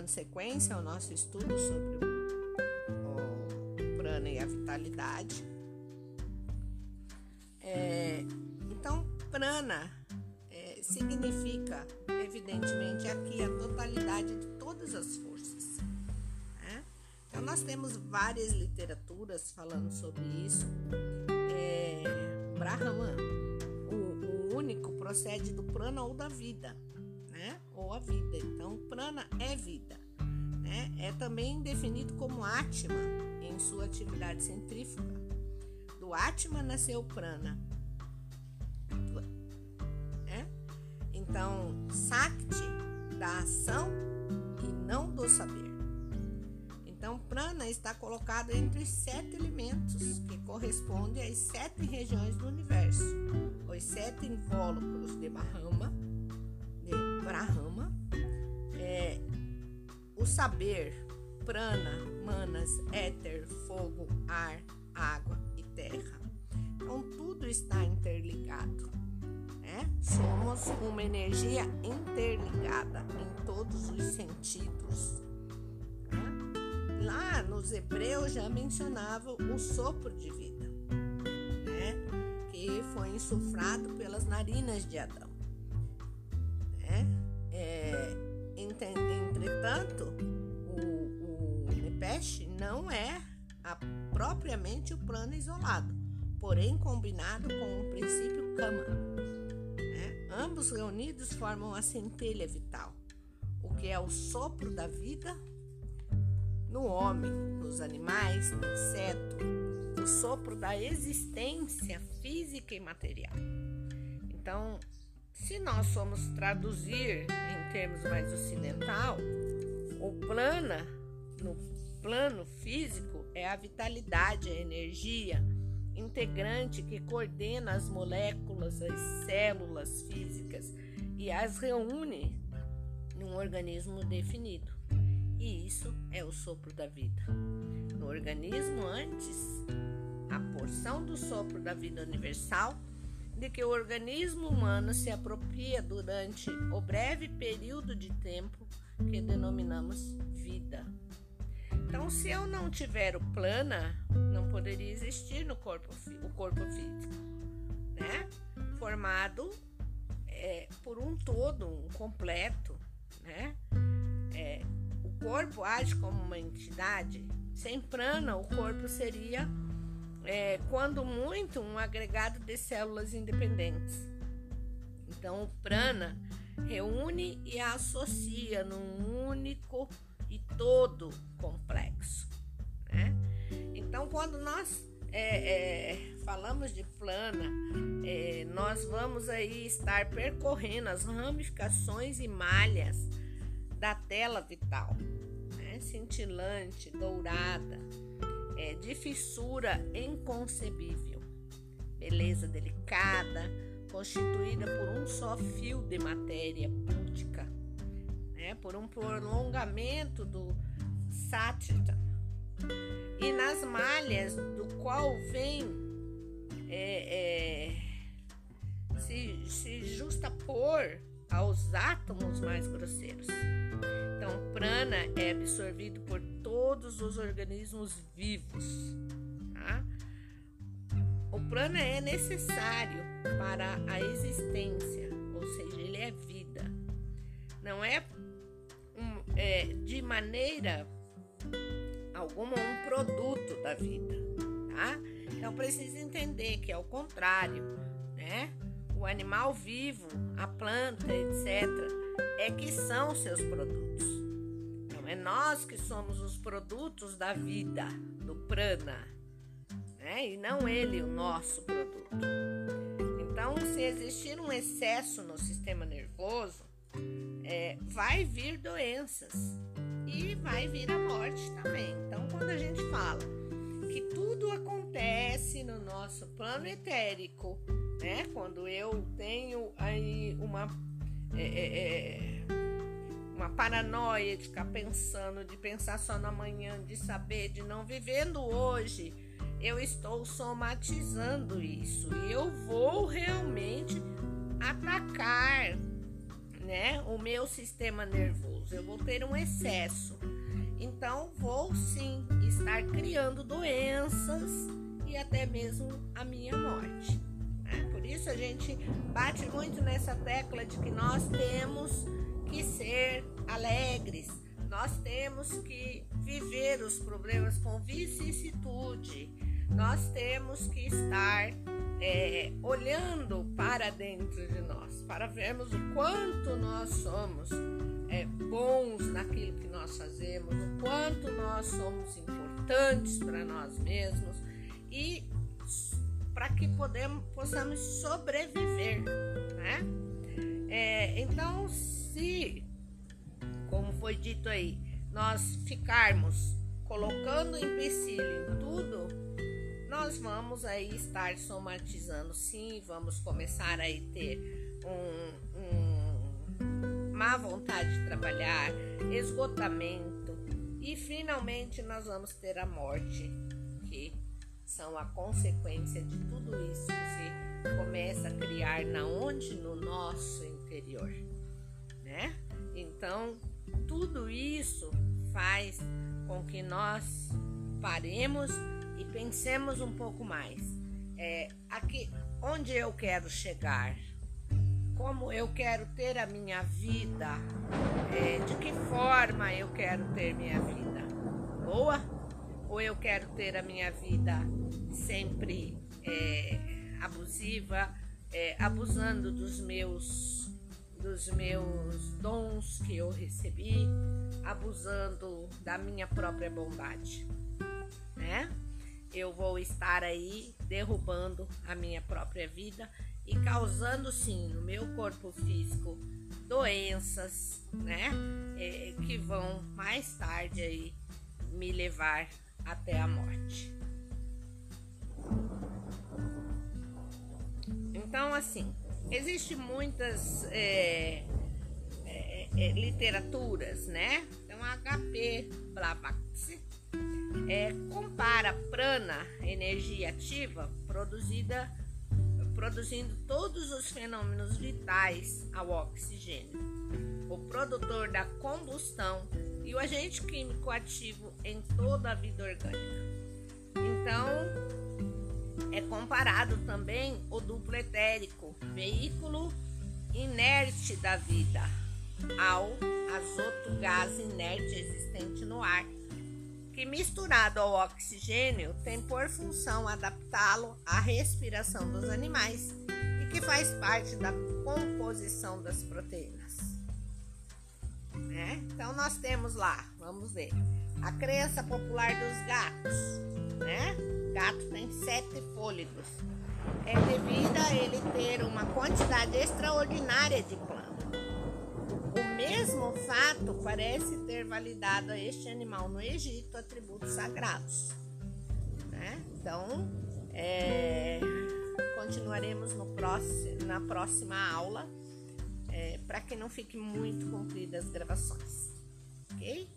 dando sequência ao nosso estudo sobre o, prana e a vitalidade. É, então, prana é, significa, evidentemente, aqui a totalidade de todas as forças. Né? Então, nós temos várias literaturas falando sobre isso. É, Brahman, o, o único, procede do prana ou da vida vida. Então, prana é vida. Né? É também definido como Atma em sua atividade centrífuga. Do Atma nasceu prana. É? Então, Sakti da ação e não do saber. Então, prana está colocado entre os sete elementos, que correspondem às sete regiões do universo, os sete invólucros de Brahma, saber, prana, manas, éter, fogo, ar, água e terra. Então tudo está interligado. Né? Somos uma energia interligada em todos os sentidos. Né? Lá nos Hebreus já mencionava o sopro de vida, né? que foi insuflado pelas narinas de Adão. É, entretanto, o, o não é a, propriamente o plano isolado, porém combinado com o princípio Kama. Né? Ambos reunidos formam a centelha vital, o que é o sopro da vida no homem, nos animais, no inseto, o sopro da existência física e material. Então, se nós formos traduzir em termos mais ocidental, o plana, no plano físico, é a vitalidade, a energia integrante que coordena as moléculas, as células físicas e as reúne num organismo definido. E isso é o sopro da vida. No organismo, antes, a porção do sopro da vida universal de que o organismo humano se apropria durante o breve período de tempo que denominamos vida. Então, se eu não tiver o plana, não poderia existir no corpo, o corpo físico, né? Formado é, por um todo, um completo, né? É, o corpo age como uma entidade. Sem prana, o corpo seria é, quando muito, um agregado de células independentes. Então, o prana reúne e associa num único e todo complexo. Né? Então, quando nós é, é, falamos de plana, é, nós vamos aí estar percorrendo as ramificações e malhas da tela vital, né? cintilante, dourada, é, de fissura inconcebível, beleza delicada, constituída por um só fio de matéria púdica, né, por um prolongamento do sátita, e nas malhas do qual vem é, é, se, se justapor aos átomos mais grosseiros. Então, prana é absorvido por todos os organismos vivos. Tá? O prana é necessário para a existência, ou seja, ele é vida. Não é, um, é de maneira alguma um produto da vida, tá? Então precisa entender que é o contrário, né? O animal vivo, a planta, etc., é que são seus produtos. É nós que somos os produtos da vida, do prana, né? e não ele o nosso produto. Então, se existir um excesso no sistema nervoso, é, vai vir doenças e vai vir a morte também. Então, quando a gente fala que tudo acontece no nosso plano etérico, né? Quando eu tenho aí uma é, é, é uma paranoia de ficar pensando, de pensar só no amanhã, de saber, de não vivendo hoje, eu estou somatizando isso e eu vou realmente atacar né, o meu sistema nervoso, eu vou ter um excesso. Então, vou sim estar criando doenças e até mesmo a minha morte. Isso a gente bate muito nessa tecla de que nós temos que ser alegres, nós temos que viver os problemas com vicissitude, nós temos que estar é, olhando para dentro de nós, para vermos o quanto nós somos é, bons naquilo que nós fazemos, o quanto nós somos importantes para nós mesmos e para que podemos, possamos sobreviver, né? É, então, se, como foi dito aí, nós ficarmos colocando empecilho em tudo, nós vamos aí estar somatizando sim, vamos começar aí ter um, um má vontade de trabalhar, esgotamento e finalmente nós vamos ter a morte, que são a consequência de tudo isso que se começa a criar na onde no nosso interior, né? Então, tudo isso faz com que nós paremos e pensemos um pouco mais. É, aqui, onde eu quero chegar? Como eu quero ter a minha vida? É, de que forma eu quero ter minha vida? Boa? Ou eu quero ter a minha vida sempre é, abusiva, é, abusando dos meus dos meus dons que eu recebi, abusando da minha própria bondade, né? eu vou estar aí derrubando a minha própria vida e causando sim no meu corpo físico doenças, né? É, que vão mais tarde aí me levar até a morte. Então, assim, existe muitas é, é, é literaturas, né? Então, HP Blavatsky é, compara prana, energia ativa, produzida produzindo todos os fenômenos vitais ao oxigênio, o produtor da combustão e o agente químico ativo em toda a vida orgânica. Então, é comparado também o duplo etérico, veículo inerte da vida, ao azoto gás inerte existente no ar que misturado ao oxigênio tem por função adaptá-lo à respiração dos animais e que faz parte da composição das proteínas. Né? Então nós temos lá, vamos ver, a crença popular dos gatos, né? Gato tem sete fôlegos. É devido a ele ter uma quantidade extraordinária de plantas mesmo fato parece ter validado a este animal no Egito atributos sagrados. Né? Então, é, continuaremos no próximo, na próxima aula é, para que não fique muito compridas as gravações. Ok?